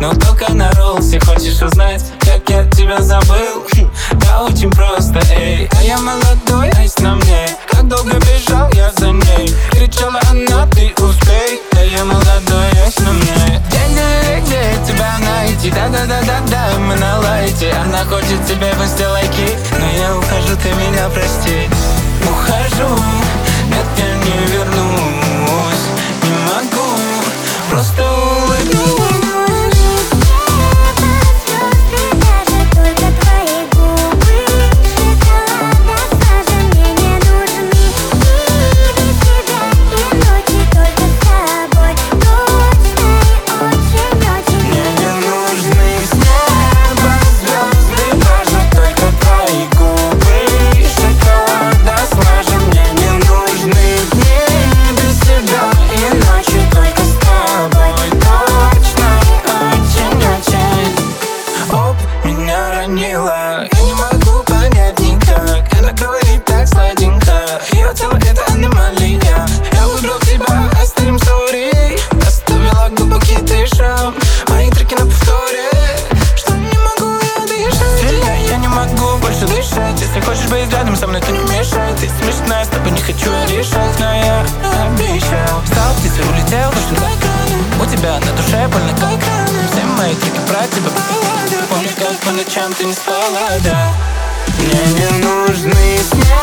Но только на роллсе хочешь узнать, как я тебя забыл? Да очень просто, эй. А я молодой, айс на мне. Как долго бежал я за ней? Кричала она, ты успей. Да я молодой, айс на мне. Где, где тебя найти? Да-да-да-да-да, мы на лайте. Она хочет тебе в лайки Но я ухожу, ты меня прости меня ранило Я не могу понять никак. Она говорит так сладенько. Ее тело это аномалия. Я выбрал тебя, оставим сори. Оставила глубокий ты Мои треки на повторе. Что не могу я дышать? Стреляй, я не могу больше дышать. Если хочешь быть рядом со мной, то не мешай. Ты смешная, с тобой не хочу решать Но я обещал. Стал птицей, улетел, но что ночам ты не спала, да Мне не нужны сны.